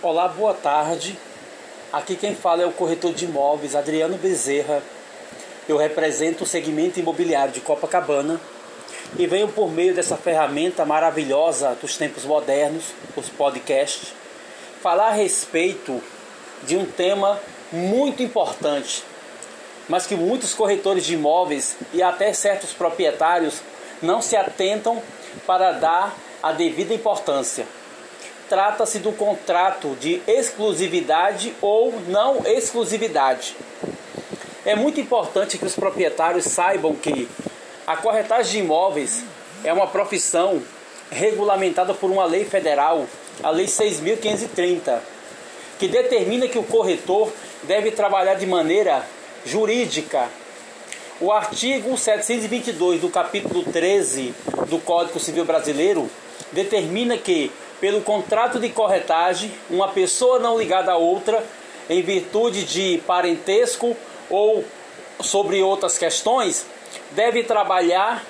Olá, boa tarde. Aqui quem fala é o corretor de imóveis Adriano Bezerra. Eu represento o segmento imobiliário de Copacabana e venho por meio dessa ferramenta maravilhosa dos tempos modernos, os podcasts, falar a respeito de um tema muito importante, mas que muitos corretores de imóveis e até certos proprietários não se atentam para dar a devida importância trata-se do contrato de exclusividade ou não exclusividade. É muito importante que os proprietários saibam que a corretagem de imóveis é uma profissão regulamentada por uma lei federal, a Lei 6.530, que determina que o corretor deve trabalhar de maneira jurídica. O artigo 722 do capítulo 13 do Código Civil Brasileiro determina que pelo contrato de corretagem, uma pessoa não ligada a outra, em virtude de parentesco ou sobre outras questões, deve trabalhar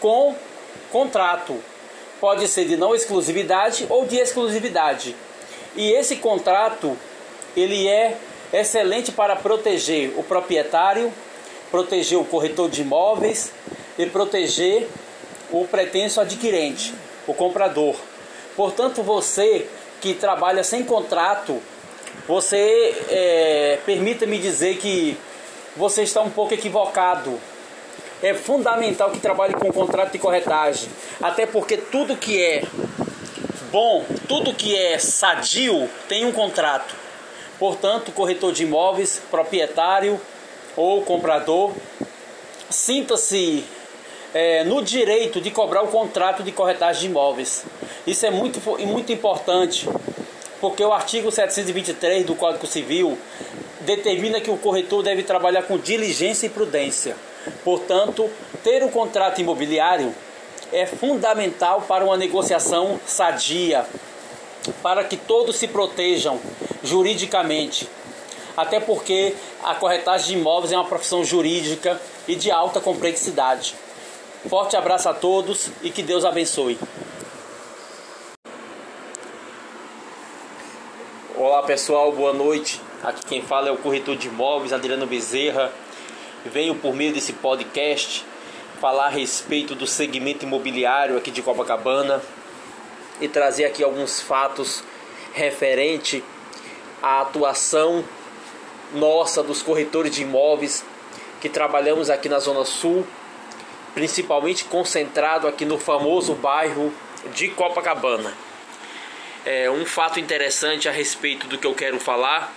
com contrato. Pode ser de não exclusividade ou de exclusividade. E esse contrato, ele é excelente para proteger o proprietário, proteger o corretor de imóveis e proteger o pretenso adquirente, o comprador. Portanto, você que trabalha sem contrato, você é, permita-me dizer que você está um pouco equivocado. É fundamental que trabalhe com contrato de corretagem, até porque tudo que é bom, tudo que é sadio tem um contrato. Portanto, corretor de imóveis, proprietário ou comprador, sinta-se é, no direito de cobrar o contrato de corretagem de imóveis. Isso é muito, muito importante, porque o artigo 723 do Código Civil determina que o corretor deve trabalhar com diligência e prudência. Portanto, ter o contrato imobiliário é fundamental para uma negociação sadia, para que todos se protejam juridicamente. Até porque a corretagem de imóveis é uma profissão jurídica e de alta complexidade. Forte abraço a todos e que Deus abençoe. Olá pessoal, boa noite. Aqui quem fala é o corretor de imóveis Adriano Bezerra. Venho por meio desse podcast falar a respeito do segmento imobiliário aqui de Copacabana e trazer aqui alguns fatos referente à atuação nossa dos corretores de imóveis que trabalhamos aqui na Zona Sul principalmente concentrado aqui no famoso bairro de Copacabana. É, um fato interessante a respeito do que eu quero falar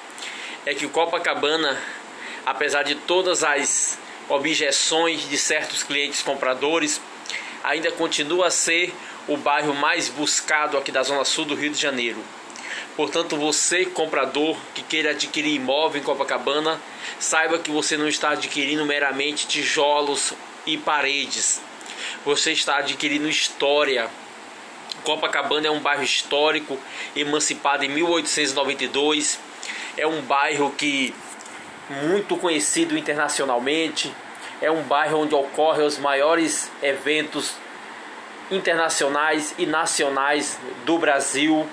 é que Copacabana, apesar de todas as objeções de certos clientes compradores, ainda continua a ser o bairro mais buscado aqui da zona sul do Rio de Janeiro. Portanto, você comprador que queira adquirir imóvel em Copacabana, saiba que você não está adquirindo meramente tijolos e paredes. Você está adquirindo história. Copacabana é um bairro histórico, emancipado em 1892. É um bairro que muito conhecido internacionalmente. É um bairro onde ocorrem os maiores eventos internacionais e nacionais do Brasil.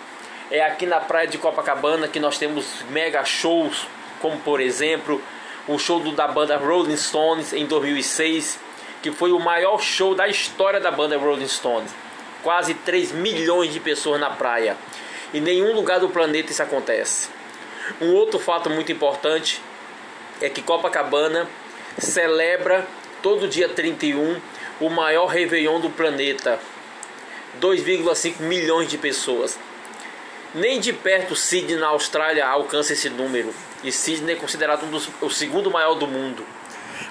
É aqui na praia de Copacabana que nós temos mega shows, como por exemplo o show da banda Rolling Stones em 2006, que foi o maior show da história da banda Rolling Stones. Quase 3 milhões de pessoas na praia. Em nenhum lugar do planeta isso acontece. Um outro fato muito importante é que Copacabana celebra todo dia 31 o maior Réveillon do planeta. 2,5 milhões de pessoas. Nem de perto Sydney na Austrália alcança esse número. E Sydney é considerado um dos, o segundo maior do mundo.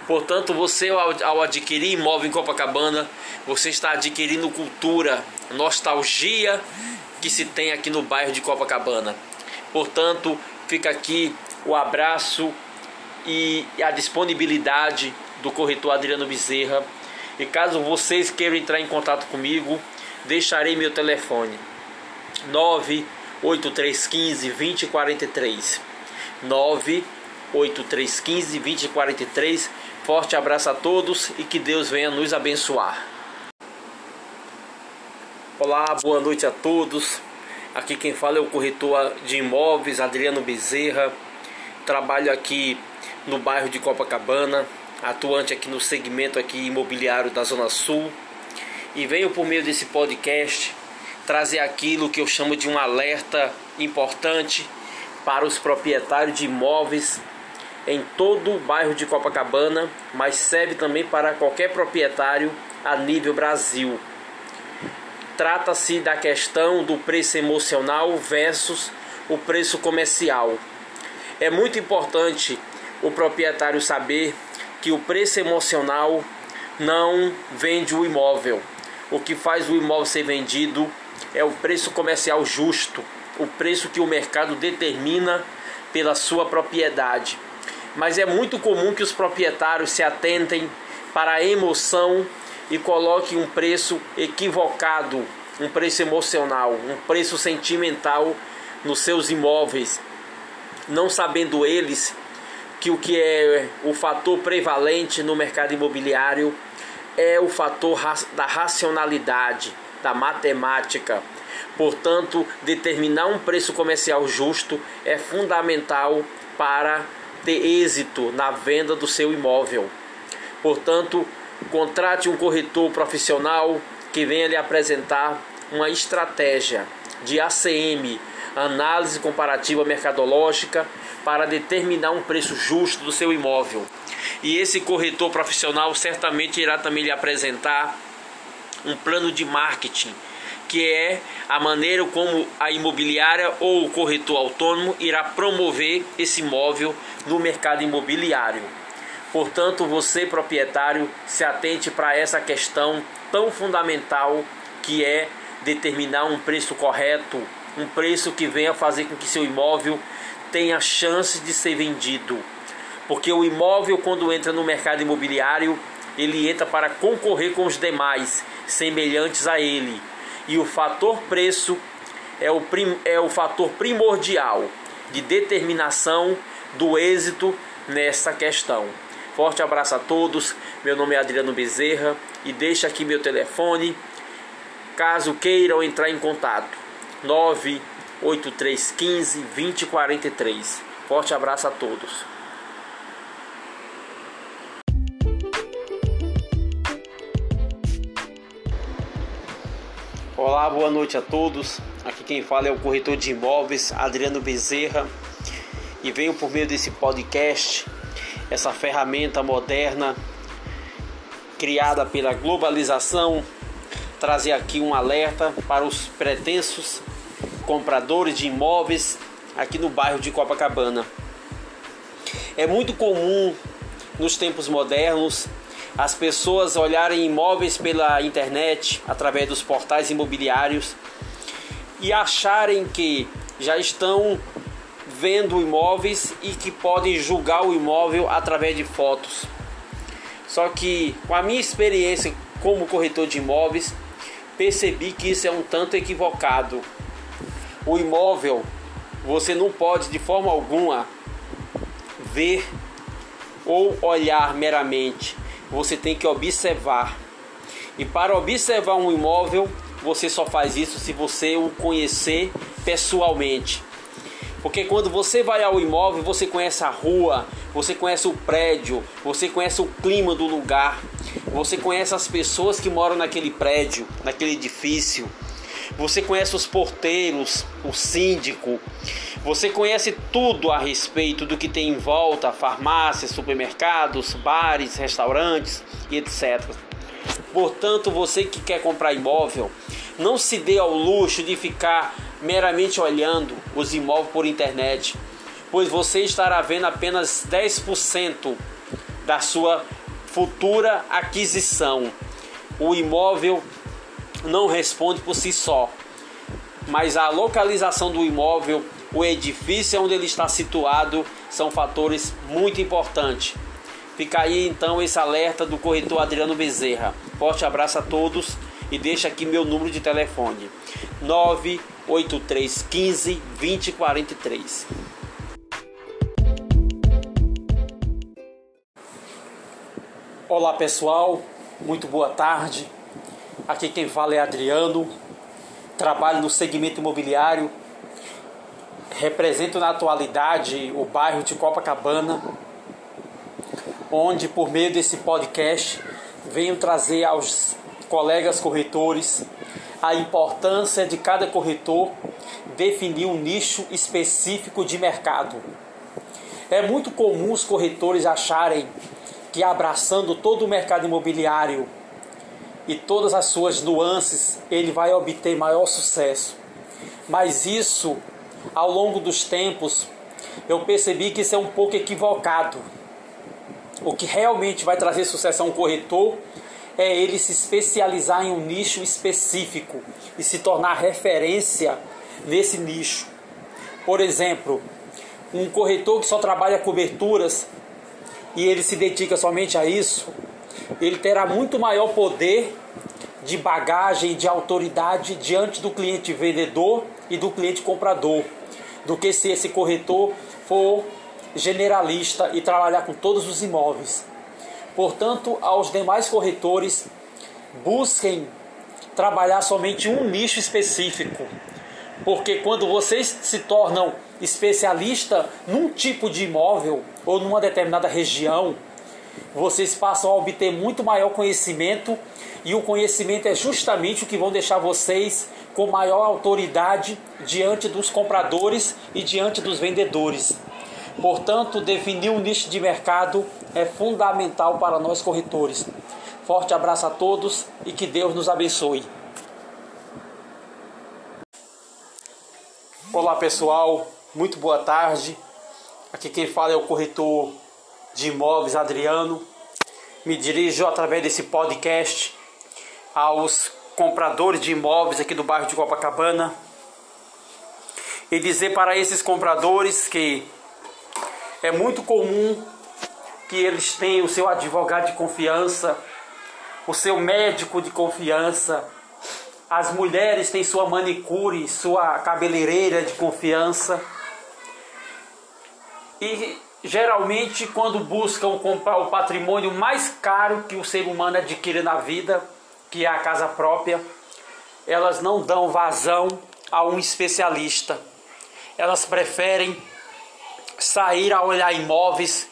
Portanto, você ao adquirir imóvel em Copacabana, você está adquirindo cultura, nostalgia que se tem aqui no bairro de Copacabana. Portanto, fica aqui o abraço e a disponibilidade do corretor Adriano Bezerra. E caso vocês queiram entrar em contato comigo, deixarei meu telefone 98315 2043 98315 2043 Forte abraço a todos e que Deus venha nos abençoar. Olá, boa noite a todos. Aqui quem fala é o corretor de imóveis Adriano Bezerra. Trabalho aqui no bairro de Copacabana, atuante aqui no segmento aqui imobiliário da Zona Sul. E venho por meio desse podcast trazer aquilo que eu chamo de um alerta importante para os proprietários de imóveis em todo o bairro de Copacabana, mas serve também para qualquer proprietário a nível Brasil. Trata-se da questão do preço emocional versus o preço comercial. É muito importante o proprietário saber que o preço emocional não vende o imóvel. O que faz o imóvel ser vendido é o preço comercial justo, o preço que o mercado determina pela sua propriedade. Mas é muito comum que os proprietários se atentem para a emoção e coloquem um preço equivocado, um preço emocional, um preço sentimental nos seus imóveis, não sabendo eles que o que é o fator prevalente no mercado imobiliário é o fator da racionalidade, da matemática. Portanto, determinar um preço comercial justo é fundamental para ter êxito na venda do seu imóvel. Portanto, contrate um corretor profissional que venha lhe apresentar uma estratégia de ACM, análise comparativa mercadológica, para determinar um preço justo do seu imóvel. E esse corretor profissional certamente irá também lhe apresentar um plano de marketing, que é a maneira como a imobiliária ou o corretor autônomo irá promover esse imóvel no mercado imobiliário. Portanto, você proprietário, se atente para essa questão tão fundamental que é determinar um preço correto, um preço que venha fazer com que seu imóvel tenha chance de ser vendido. Porque o imóvel, quando entra no mercado imobiliário, ele entra para concorrer com os demais semelhantes a ele. E o fator preço é o, prim, é o fator primordial de determinação do êxito nessa questão. Forte abraço a todos. Meu nome é Adriano Bezerra e deixa aqui meu telefone caso queiram entrar em contato. 98315 2043. Forte abraço a todos. Olá, boa noite a todos. Aqui quem fala é o corretor de imóveis Adriano Bezerra e venho por meio desse podcast, essa ferramenta moderna criada pela globalização, trazer aqui um alerta para os pretensos compradores de imóveis aqui no bairro de Copacabana. É muito comum nos tempos modernos as pessoas olharem imóveis pela internet, através dos portais imobiliários e acharem que já estão vendo imóveis e que podem julgar o imóvel através de fotos. Só que com a minha experiência como corretor de imóveis, percebi que isso é um tanto equivocado. O imóvel você não pode de forma alguma ver ou olhar meramente você tem que observar. E para observar um imóvel, você só faz isso se você o conhecer pessoalmente. Porque quando você vai ao imóvel, você conhece a rua, você conhece o prédio, você conhece o clima do lugar, você conhece as pessoas que moram naquele prédio, naquele edifício, você conhece os porteiros, o síndico, você conhece tudo a respeito do que tem em volta, farmácias, supermercados, bares, restaurantes e etc. Portanto, você que quer comprar imóvel, não se dê ao luxo de ficar meramente olhando os imóveis por internet, pois você estará vendo apenas 10% da sua futura aquisição. O imóvel não responde por si só, mas a localização do imóvel o edifício onde ele está situado são fatores muito importantes. Fica aí então esse alerta do corretor Adriano Bezerra. Forte abraço a todos e deixa aqui meu número de telefone: 98315 2043. Olá pessoal, muito boa tarde. Aqui quem fala é Adriano trabalho no segmento imobiliário, represento na atualidade o bairro de Copacabana, onde por meio desse podcast venho trazer aos colegas corretores a importância de cada corretor definir um nicho específico de mercado. É muito comum os corretores acharem que abraçando todo o mercado imobiliário e todas as suas nuances, ele vai obter maior sucesso. Mas isso, ao longo dos tempos, eu percebi que isso é um pouco equivocado. O que realmente vai trazer sucesso a um corretor é ele se especializar em um nicho específico e se tornar referência nesse nicho. Por exemplo, um corretor que só trabalha coberturas e ele se dedica somente a isso, ele terá muito maior poder de bagagem, de autoridade diante do cliente vendedor e do cliente comprador, do que se esse corretor for generalista e trabalhar com todos os imóveis. Portanto, aos demais corretores, busquem trabalhar somente um nicho específico, porque quando vocês se tornam especialista num tipo de imóvel ou numa determinada região, vocês passam a obter muito maior conhecimento e o conhecimento é justamente o que vão deixar vocês com maior autoridade diante dos compradores e diante dos vendedores. Portanto, definir um nicho de mercado é fundamental para nós corretores. Forte abraço a todos e que Deus nos abençoe. Olá pessoal, muito boa tarde. Aqui quem fala é o corretor de imóveis Adriano. Me dirijo através desse podcast aos compradores de imóveis aqui do bairro de Copacabana e dizer para esses compradores que é muito comum que eles tenham o seu advogado de confiança, o seu médico de confiança, as mulheres têm sua manicure, sua cabeleireira de confiança. E geralmente, quando buscam comprar o patrimônio mais caro que o ser humano adquire na vida, que é a casa própria, elas não dão vazão a um especialista. Elas preferem sair a olhar imóveis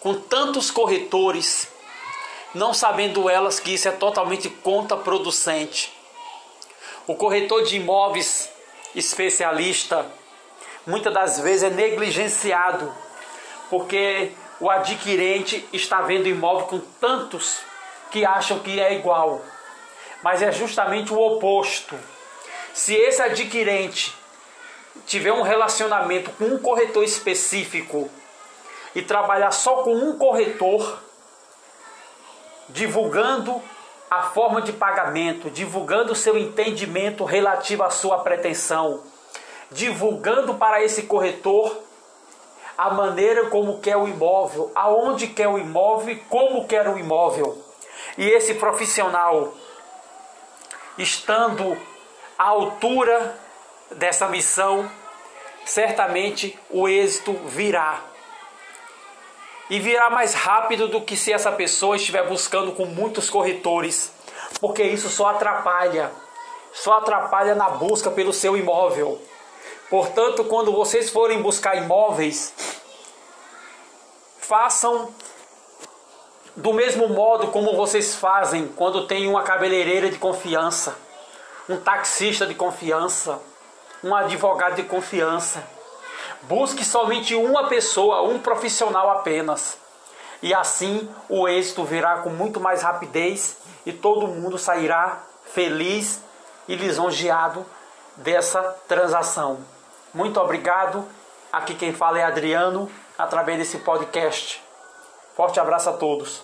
com tantos corretores, não sabendo elas que isso é totalmente contraproducente. O corretor de imóveis especialista muitas das vezes é negligenciado porque o adquirente está vendo imóvel com tantos que acham que é igual mas é justamente o oposto. Se esse adquirente tiver um relacionamento com um corretor específico e trabalhar só com um corretor, divulgando a forma de pagamento, divulgando o seu entendimento relativo à sua pretensão, divulgando para esse corretor a maneira como quer o imóvel, aonde quer o imóvel como quer o imóvel. E esse profissional estando à altura dessa missão, certamente o êxito virá. E virá mais rápido do que se essa pessoa estiver buscando com muitos corretores, porque isso só atrapalha, só atrapalha na busca pelo seu imóvel. Portanto, quando vocês forem buscar imóveis, façam do mesmo modo como vocês fazem quando tem uma cabeleireira de confiança, um taxista de confiança, um advogado de confiança. Busque somente uma pessoa, um profissional apenas. E assim o êxito virá com muito mais rapidez e todo mundo sairá feliz e lisonjeado dessa transação. Muito obrigado. Aqui quem fala é Adriano, através desse podcast. Forte abraço a todos.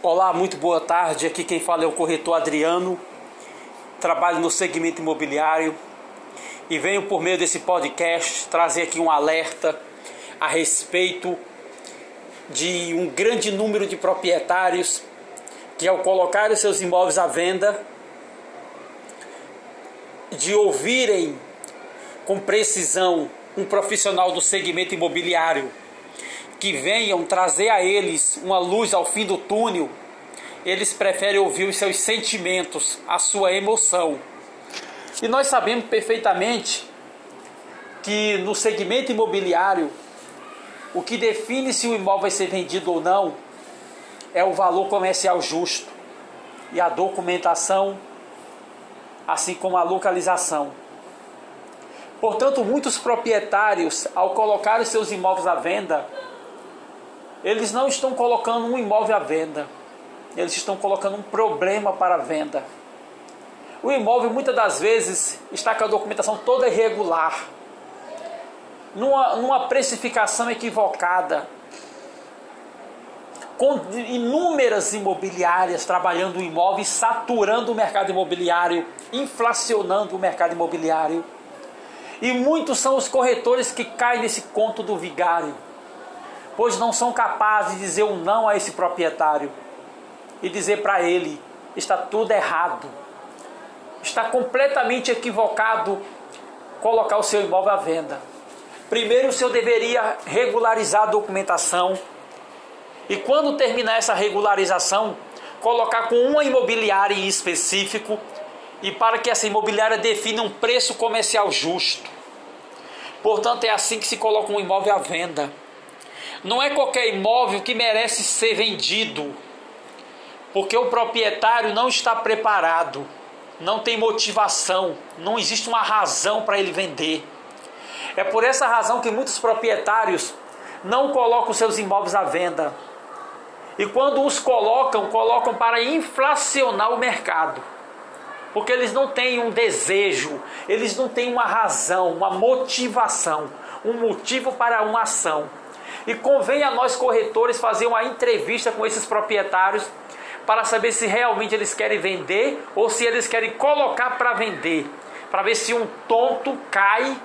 Olá, muito boa tarde. Aqui quem fala é o corretor Adriano. Trabalho no segmento imobiliário e venho por meio desse podcast trazer aqui um alerta a respeito de um grande número de proprietários que ao colocar os seus imóveis à venda de ouvirem com precisão um profissional do segmento imobiliário que venham trazer a eles uma luz ao fim do túnel eles preferem ouvir os seus sentimentos, a sua emoção. E nós sabemos perfeitamente que no segmento imobiliário, o que define se o imóvel vai ser vendido ou não é o valor comercial justo e a documentação, assim como a localização. Portanto, muitos proprietários, ao colocar os seus imóveis à venda, eles não estão colocando um imóvel à venda, eles estão colocando um problema para a venda. O imóvel muitas das vezes está com a documentação toda irregular, numa, numa precificação equivocada, com inúmeras imobiliárias trabalhando o imóvel, saturando o mercado imobiliário, inflacionando o mercado imobiliário. E muitos são os corretores que caem nesse conto do vigário, pois não são capazes de dizer um não a esse proprietário e dizer para ele: está tudo errado, está completamente equivocado colocar o seu imóvel à venda. Primeiro, o senhor deveria regularizar a documentação e quando terminar essa regularização, colocar com uma imobiliária em específico e para que essa imobiliária defina um preço comercial justo. Portanto, é assim que se coloca um imóvel à venda. Não é qualquer imóvel que merece ser vendido, porque o proprietário não está preparado, não tem motivação, não existe uma razão para ele vender. É por essa razão que muitos proprietários não colocam seus imóveis à venda e quando os colocam, colocam para inflacionar o mercado. Porque eles não têm um desejo, eles não têm uma razão, uma motivação, um motivo para uma ação. E convém a nós corretores fazer uma entrevista com esses proprietários para saber se realmente eles querem vender ou se eles querem colocar para vender, para ver se um tonto cai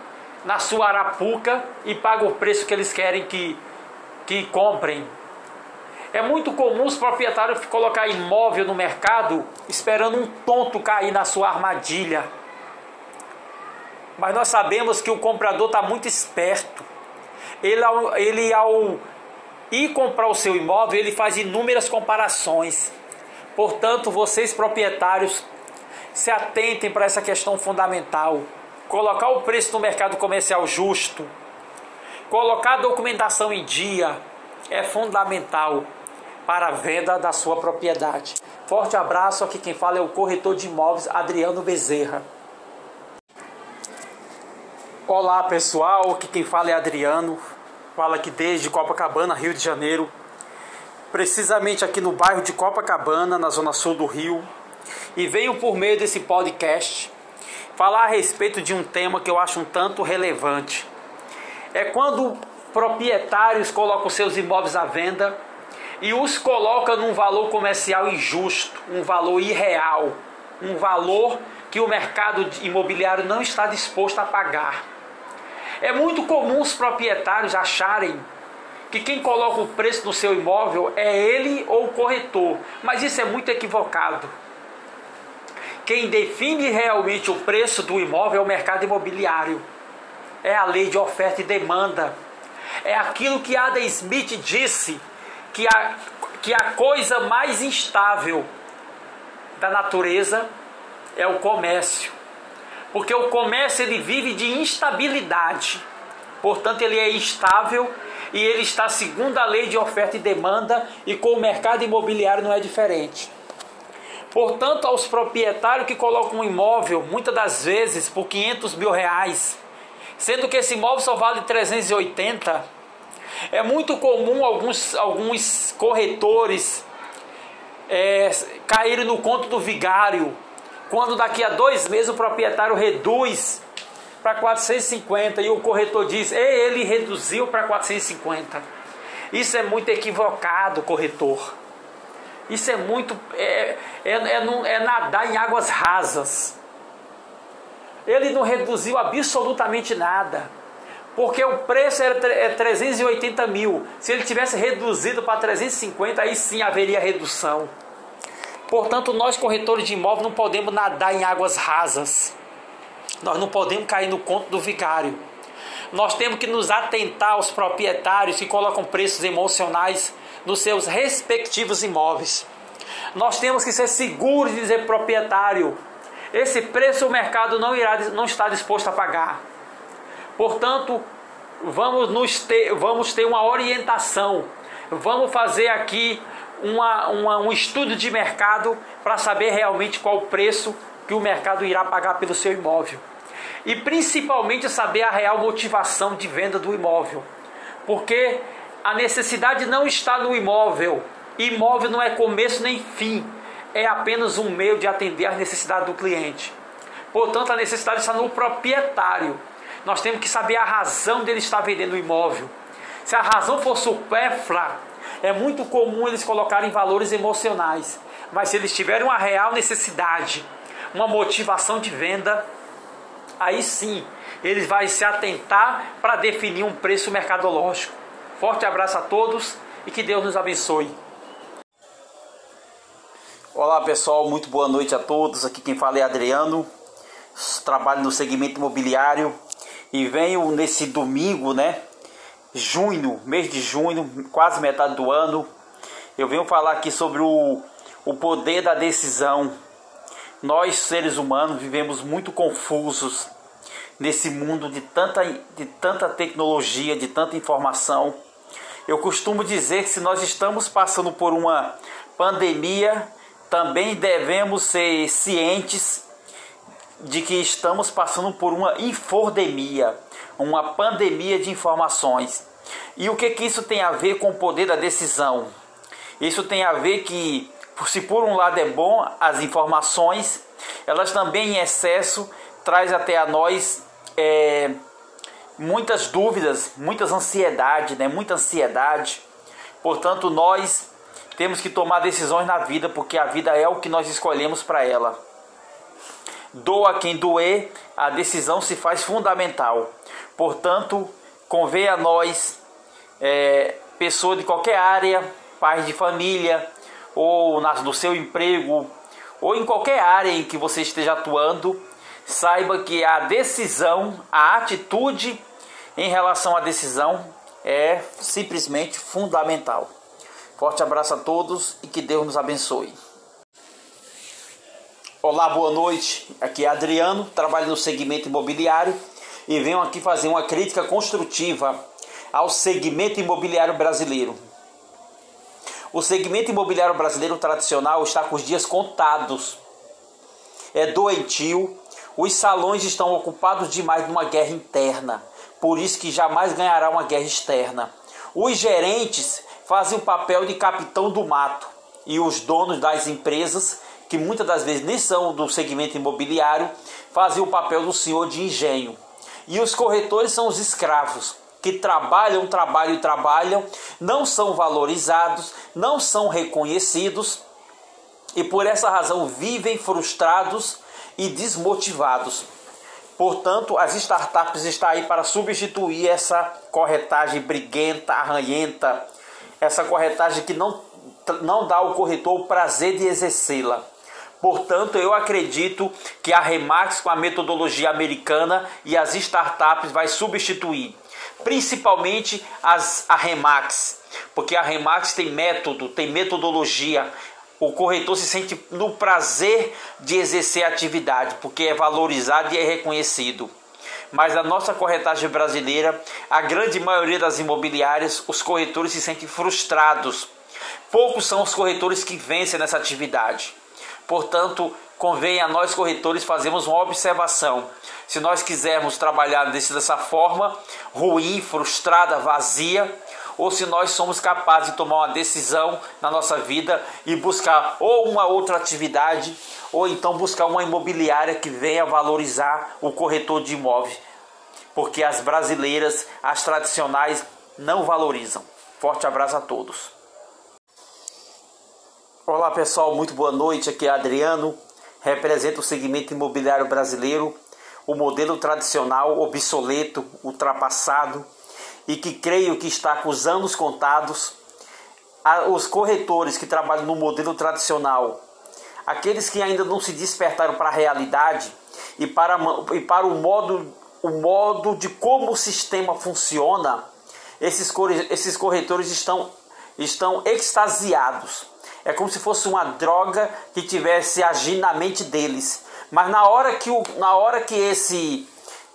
na sua arapuca e paga o preço que eles querem que, que comprem. É muito comum os proprietários colocar imóvel no mercado esperando um tonto cair na sua armadilha. Mas nós sabemos que o comprador está muito esperto. Ele ao, ele, ao ir comprar o seu imóvel, ele faz inúmeras comparações. Portanto, vocês proprietários, se atentem para essa questão fundamental. Colocar o preço no mercado comercial justo, colocar a documentação em dia é fundamental para a venda da sua propriedade. Forte abraço, aqui quem fala é o corretor de imóveis Adriano Bezerra. Olá pessoal, aqui quem fala é Adriano, fala aqui desde Copacabana, Rio de Janeiro, precisamente aqui no bairro de Copacabana, na zona sul do Rio, e venho por meio desse podcast falar a respeito de um tema que eu acho um tanto relevante. É quando proprietários colocam seus imóveis à venda e os coloca num valor comercial injusto, um valor irreal, um valor que o mercado imobiliário não está disposto a pagar. É muito comum os proprietários acharem que quem coloca o preço no seu imóvel é ele ou o corretor, mas isso é muito equivocado. Quem define realmente o preço do imóvel é o mercado imobiliário. É a lei de oferta e demanda. É aquilo que Adam Smith disse que a, que a coisa mais instável da natureza é o comércio. Porque o comércio ele vive de instabilidade. Portanto, ele é instável e ele está segundo a lei de oferta e demanda e com o mercado imobiliário não é diferente. Portanto, aos proprietários que colocam um imóvel, muitas das vezes por 500 mil reais, sendo que esse imóvel só vale 380, é muito comum alguns, alguns corretores é, caírem no conto do vigário, quando daqui a dois meses o proprietário reduz para 450 e o corretor diz, ele reduziu para 450. Isso é muito equivocado, corretor. Isso é muito. É, é, é, é nadar em águas rasas. Ele não reduziu absolutamente nada porque o preço era 380 é mil. Se ele tivesse reduzido para 350, aí sim haveria redução. Portanto, nós corretores de imóvel não podemos nadar em águas rasas. Nós não podemos cair no conto do vigário. Nós temos que nos atentar aos proprietários que colocam preços emocionais nos seus respectivos imóveis. Nós temos que ser seguros de dizer proprietário. Esse preço o mercado não irá não está disposto a pagar. Portanto, vamos, nos ter, vamos ter uma orientação. Vamos fazer aqui uma, uma, um estudo de mercado para saber realmente qual o preço que o mercado irá pagar pelo seu imóvel. E principalmente saber a real motivação de venda do imóvel. Porque a necessidade não está no imóvel. Imóvel não é começo nem fim. É apenas um meio de atender às necessidades do cliente. Portanto, a necessidade está no proprietário. Nós temos que saber a razão dele estar vendendo o imóvel. Se a razão for supérflua, é muito comum eles colocarem valores emocionais. Mas se eles tiverem uma real necessidade, uma motivação de venda, aí sim eles vão se atentar para definir um preço mercadológico. Forte abraço a todos e que Deus nos abençoe. Olá pessoal, muito boa noite a todos. Aqui quem fala é Adriano, trabalho no segmento imobiliário e venho nesse domingo, né? Junho, mês de junho, quase metade do ano. Eu venho falar aqui sobre o, o poder da decisão. Nós, seres humanos, vivemos muito confusos nesse mundo de tanta, de tanta tecnologia, de tanta informação. Eu costumo dizer que se nós estamos passando por uma pandemia, também devemos ser cientes de que estamos passando por uma infodemia, uma pandemia de informações. E o que, que isso tem a ver com o poder da decisão? Isso tem a ver que, se por um lado é bom as informações, elas também em excesso traz até a nós é, muitas dúvidas, muitas ansiedade, né? muita ansiedade. Portanto, nós temos que tomar decisões na vida, porque a vida é o que nós escolhemos para ela. Doa quem doer, a decisão se faz fundamental. Portanto, convém a nós, é, pessoa de qualquer área, pais de família, ou no seu emprego, ou em qualquer área em que você esteja atuando, saiba que a decisão, a atitude em relação à decisão é simplesmente fundamental. Forte abraço a todos e que Deus nos abençoe. Olá, boa noite. Aqui é Adriano, trabalho no segmento imobiliário e venho aqui fazer uma crítica construtiva ao segmento imobiliário brasileiro. O segmento imobiliário brasileiro tradicional está com os dias contados. É doentio, os salões estão ocupados demais numa guerra interna, por isso que jamais ganhará uma guerra externa. Os gerentes fazem o papel de capitão do mato e os donos das empresas que muitas das vezes nem são do segmento imobiliário, fazem o papel do senhor de engenho. E os corretores são os escravos, que trabalham, trabalham e trabalham, não são valorizados, não são reconhecidos e por essa razão vivem frustrados e desmotivados. Portanto, as startups estão aí para substituir essa corretagem briguenta, arranhenta, essa corretagem que não, não dá ao corretor o prazer de exercê-la. Portanto, eu acredito que a Remax com a metodologia americana e as startups vai substituir, principalmente as a Remax, porque a Remax tem método, tem metodologia. O corretor se sente no prazer de exercer a atividade, porque é valorizado e é reconhecido. Mas a nossa corretagem brasileira, a grande maioria das imobiliárias, os corretores se sentem frustrados. Poucos são os corretores que vencem nessa atividade. Portanto, convém a nós corretores fazermos uma observação. Se nós quisermos trabalhar dessa forma, ruim, frustrada, vazia, ou se nós somos capazes de tomar uma decisão na nossa vida e buscar ou uma outra atividade, ou então buscar uma imobiliária que venha valorizar o corretor de imóveis. Porque as brasileiras, as tradicionais, não valorizam. Forte abraço a todos. Olá pessoal, muito boa noite. Aqui é Adriano, represento o segmento imobiliário brasileiro, o modelo tradicional, obsoleto, ultrapassado e que creio que está com os anos contados. Os corretores que trabalham no modelo tradicional, aqueles que ainda não se despertaram para a realidade e para, e para o, modo, o modo de como o sistema funciona, esses, esses corretores estão, estão extasiados É como se fosse uma droga que tivesse agindo na mente deles. Mas na hora que, o, na hora que, esse,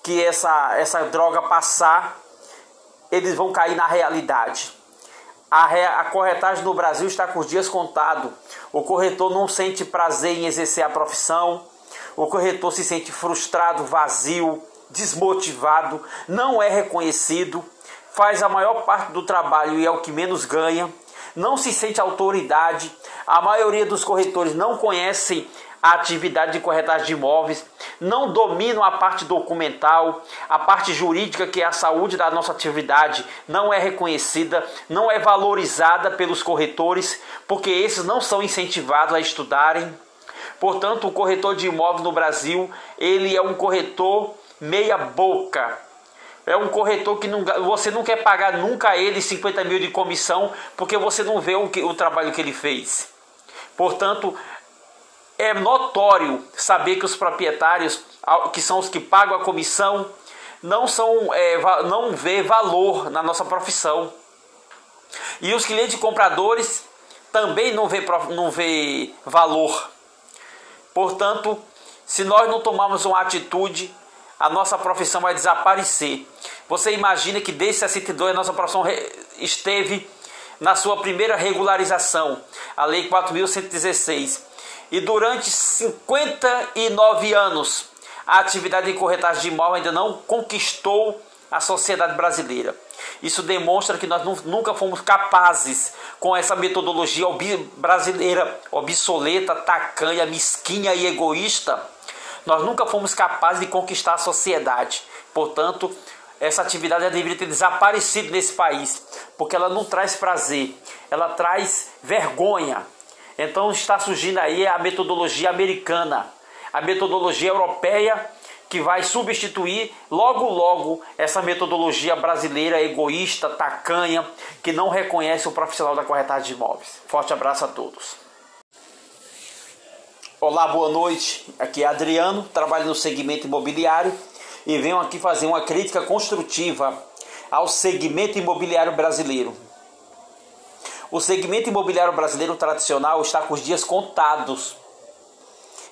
que essa, essa droga passar, eles vão cair na realidade. A, re, a corretagem no Brasil está com os dias contados. O corretor não sente prazer em exercer a profissão. O corretor se sente frustrado, vazio, desmotivado, não é reconhecido, faz a maior parte do trabalho e é o que menos ganha, não se sente autoridade. A maioria dos corretores não conhecem a atividade de corretagem de imóveis, não dominam a parte documental, a parte jurídica, que é a saúde da nossa atividade, não é reconhecida, não é valorizada pelos corretores, porque esses não são incentivados a estudarem. Portanto, o corretor de imóveis no Brasil, ele é um corretor meia boca. É um corretor que não, você não quer pagar nunca a ele 50 mil de comissão, porque você não vê o, que, o trabalho que ele fez. Portanto, é notório saber que os proprietários, que são os que pagam a comissão, não são é, não vê valor na nossa profissão. E os clientes compradores também não vê, não vê valor. Portanto, se nós não tomarmos uma atitude, a nossa profissão vai desaparecer. Você imagina que desde 62 a nossa profissão esteve na sua primeira regularização, a Lei 4.116. E durante 59 anos, a atividade de corretagem de imóvel ainda não conquistou a sociedade brasileira. Isso demonstra que nós nunca fomos capazes, com essa metodologia brasileira obsoleta, tacanha, mesquinha e egoísta, nós nunca fomos capazes de conquistar a sociedade. Portanto, essa atividade deveria ter desaparecido nesse país, porque ela não traz prazer, ela traz vergonha. Então está surgindo aí a metodologia americana, a metodologia europeia que vai substituir logo logo essa metodologia brasileira egoísta, tacanha, que não reconhece o profissional da corretagem de imóveis. Forte abraço a todos. Olá, boa noite. Aqui é Adriano, trabalho no segmento imobiliário e venho aqui fazer uma crítica construtiva ao segmento imobiliário brasileiro. O segmento imobiliário brasileiro tradicional está com os dias contados.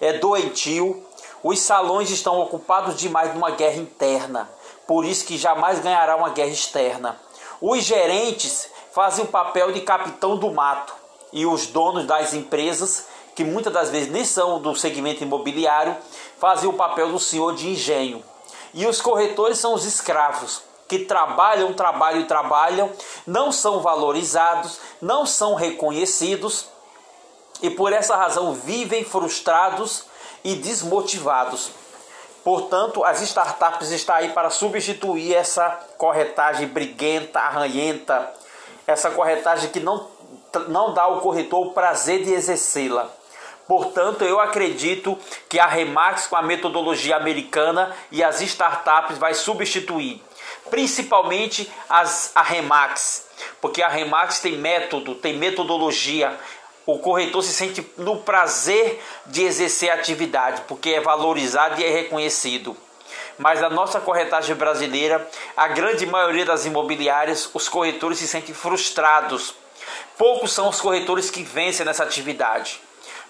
É doentio, os salões estão ocupados demais numa guerra interna, por isso que jamais ganhará uma guerra externa. Os gerentes fazem o papel de capitão do mato e os donos das empresas, que muitas das vezes nem são do segmento imobiliário, fazem o papel do senhor de engenho. E os corretores são os escravos, que trabalham, trabalham e trabalham, não são valorizados, não são reconhecidos e por essa razão vivem frustrados e desmotivados. Portanto, as startups estão aí para substituir essa corretagem briguenta, arranhenta, essa corretagem que não, não dá ao corretor o prazer de exercê-la. Portanto, eu acredito que a Remax com a metodologia americana e as startups vai substituir principalmente as, a Remax, porque a Remax tem método, tem metodologia. O corretor se sente no prazer de exercer a atividade, porque é valorizado e é reconhecido. Mas na nossa corretagem brasileira, a grande maioria das imobiliárias, os corretores se sentem frustrados. Poucos são os corretores que vencem nessa atividade.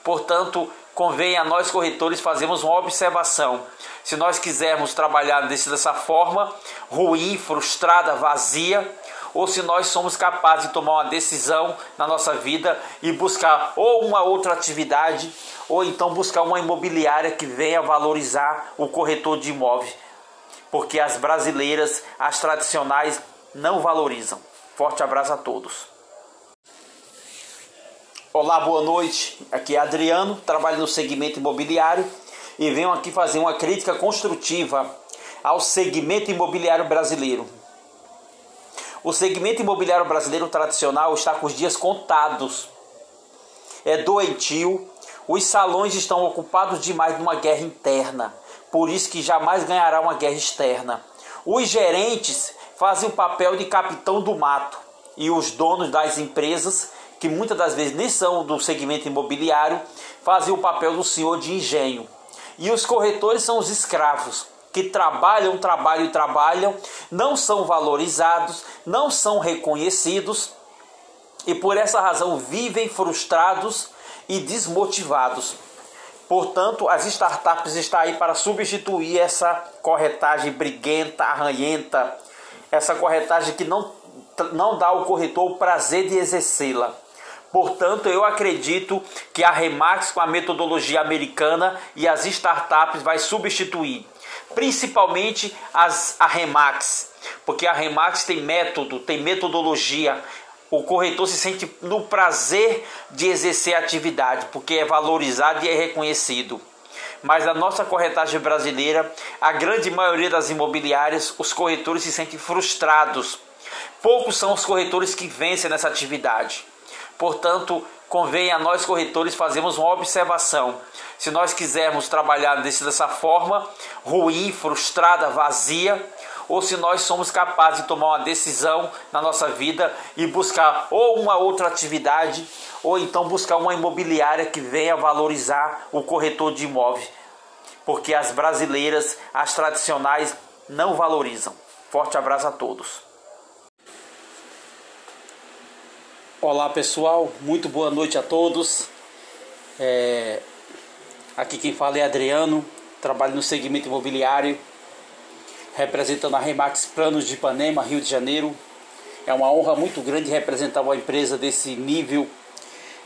Portanto, convém a nós corretores fazermos uma observação. Se nós quisermos trabalhar dessa forma, ruim, frustrada, vazia, ou se nós somos capazes de tomar uma decisão na nossa vida e buscar ou uma outra atividade, ou então buscar uma imobiliária que venha valorizar o corretor de imóveis, porque as brasileiras, as tradicionais, não valorizam. Forte abraço a todos. Olá, boa noite. Aqui é Adriano, trabalho no segmento imobiliário e venho aqui fazer uma crítica construtiva ao segmento imobiliário brasileiro. O segmento imobiliário brasileiro tradicional está com os dias contados. É doentio, os salões estão ocupados demais numa guerra interna, por isso que jamais ganhará uma guerra externa. Os gerentes fazem o papel de capitão do mato e os donos das empresas que muitas das vezes nem são do segmento imobiliário, fazem o papel do senhor de engenho. E os corretores são os escravos, que trabalham, trabalham e trabalham, não são valorizados, não são reconhecidos e por essa razão vivem frustrados e desmotivados. Portanto, as startups estão aí para substituir essa corretagem briguenta, arranhenta, essa corretagem que não, não dá ao corretor o prazer de exercê-la. Portanto, eu acredito que a Remax com a metodologia americana e as startups vai substituir, principalmente as a Remax, porque a Remax tem método, tem metodologia. O corretor se sente no prazer de exercer a atividade, porque é valorizado e é reconhecido. Mas na nossa corretagem brasileira, a grande maioria das imobiliárias, os corretores se sentem frustrados. Poucos são os corretores que vencem nessa atividade. Portanto, convém a nós corretores fazermos uma observação. Se nós quisermos trabalhar dessa forma, ruim, frustrada, vazia, ou se nós somos capazes de tomar uma decisão na nossa vida e buscar ou uma outra atividade, ou então buscar uma imobiliária que venha valorizar o corretor de imóveis, porque as brasileiras, as tradicionais, não valorizam. Forte abraço a todos. Olá pessoal, muito boa noite a todos. É... Aqui quem fala é Adriano, trabalho no segmento imobiliário, representando a Remax Planos de Ipanema, Rio de Janeiro. É uma honra muito grande representar uma empresa desse nível,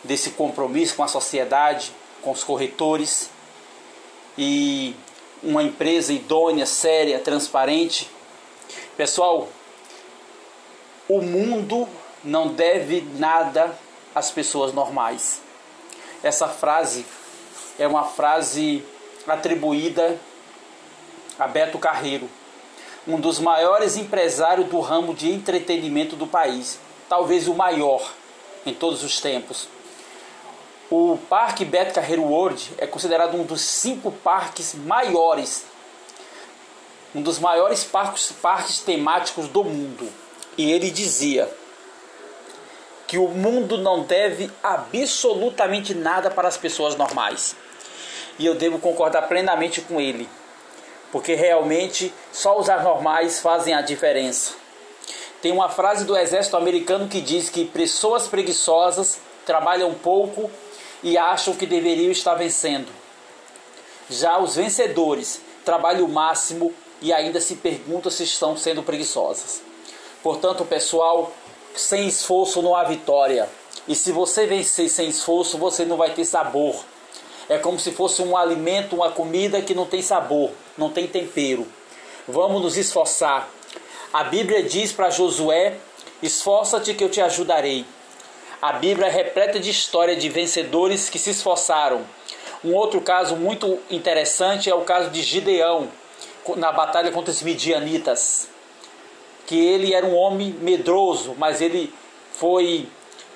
desse compromisso com a sociedade, com os corretores e uma empresa idônea, séria, transparente. Pessoal, o mundo não deve nada às pessoas normais. Essa frase é uma frase atribuída a Beto Carreiro, um dos maiores empresários do ramo de entretenimento do país, talvez o maior em todos os tempos. O Parque Beto Carreiro World é considerado um dos cinco parques maiores, um dos maiores parques, parques temáticos do mundo. E ele dizia: que o mundo não deve absolutamente nada para as pessoas normais. E eu devo concordar plenamente com ele, porque realmente só os anormais fazem a diferença. Tem uma frase do exército americano que diz que pessoas preguiçosas trabalham pouco e acham que deveriam estar vencendo. Já os vencedores trabalham o máximo e ainda se perguntam se estão sendo preguiçosas. Portanto, pessoal, sem esforço não há vitória. E se você vencer sem esforço, você não vai ter sabor. É como se fosse um alimento, uma comida que não tem sabor, não tem tempero. Vamos nos esforçar. A Bíblia diz para Josué: Esforça-te que eu te ajudarei. A Bíblia é repleta de história de vencedores que se esforçaram. Um outro caso muito interessante é o caso de Gideão, na batalha contra os midianitas que ele era um homem medroso, mas ele foi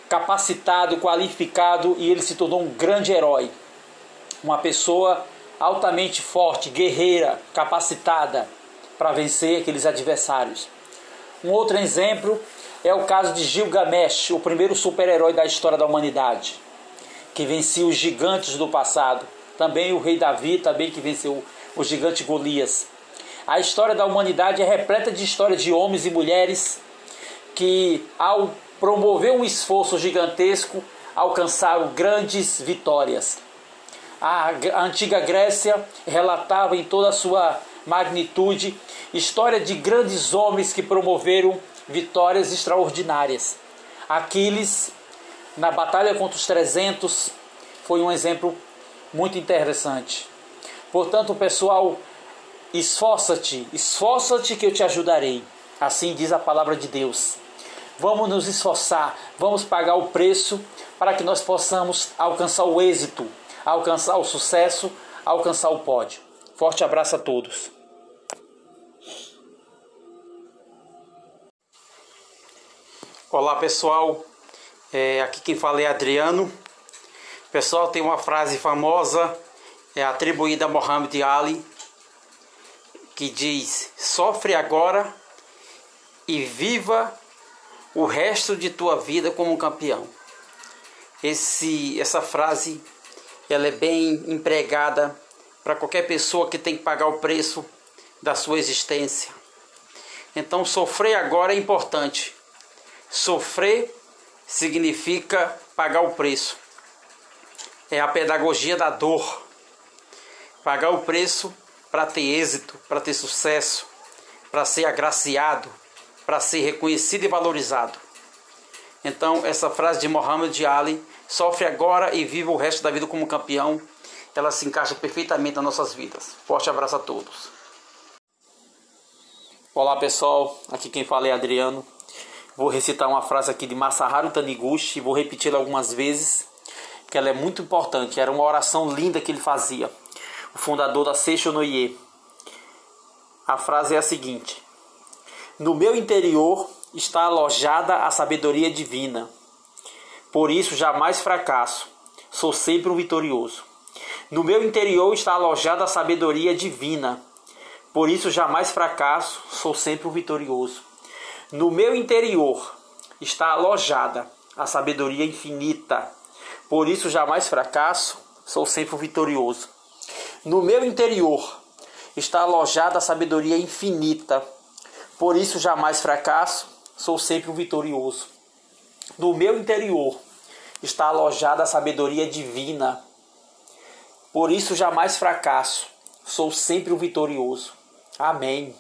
capacitado, qualificado e ele se tornou um grande herói. Uma pessoa altamente forte, guerreira, capacitada para vencer aqueles adversários. Um outro exemplo é o caso de Gilgamesh, o primeiro super-herói da história da humanidade, que vencia os gigantes do passado. Também o rei Davi, também que venceu o gigante Golias. A história da humanidade é repleta de histórias de homens e mulheres que, ao promover um esforço gigantesco, alcançaram grandes vitórias. A, antiga Grécia relatava em toda a sua magnitude história de grandes homens que promoveram vitórias extraordinárias. Aquiles, na batalha contra os 300, foi um exemplo muito interessante. Portanto, pessoal, Esforça-te, esforça-te que eu te ajudarei. Assim diz a palavra de Deus. Vamos nos esforçar, vamos pagar o preço para que nós possamos alcançar o êxito, alcançar o sucesso, alcançar o pódio. Forte abraço a todos. Olá pessoal, é, aqui quem fala é Adriano. Pessoal, tem uma frase famosa é atribuída a Muhammad Ali que diz: Sofre agora e viva o resto de tua vida como campeão. Esse, essa frase ela é bem empregada para qualquer pessoa que tem que pagar o preço da sua existência. Então, sofrer agora é importante. Sofrer significa pagar o preço. É a pedagogia da dor. Pagar o preço para ter êxito, para ter sucesso, para ser agraciado, para ser reconhecido e valorizado. Então, essa frase de Muhammad Ali, sofre agora e vive o resto da vida como campeão, ela se encaixa perfeitamente nas nossas vidas. Forte abraço a todos. Olá pessoal, aqui quem fala é Adriano. Vou recitar uma frase aqui de Masaharu Taniguchi, vou repeti-la algumas vezes, que ela é muito importante. Era uma oração linda que ele fazia, o fundador da Seisho no Ie. A frase é a seguinte: No meu interior está alojada a sabedoria divina. Por isso jamais fracasso, sou sempre um vitorioso. No meu interior está alojada a sabedoria divina. Por isso jamais fracasso, sou sempre um vitorioso. No meu interior está alojada a sabedoria infinita. Por isso jamais fracasso, sou sempre um vitorioso. No meu interior está alojada a sabedoria infinita. Por isso jamais fracasso, sou sempre um vitorioso. No meu interior está alojada a sabedoria divina. Por isso jamais fracasso, sou sempre um vitorioso. Amém.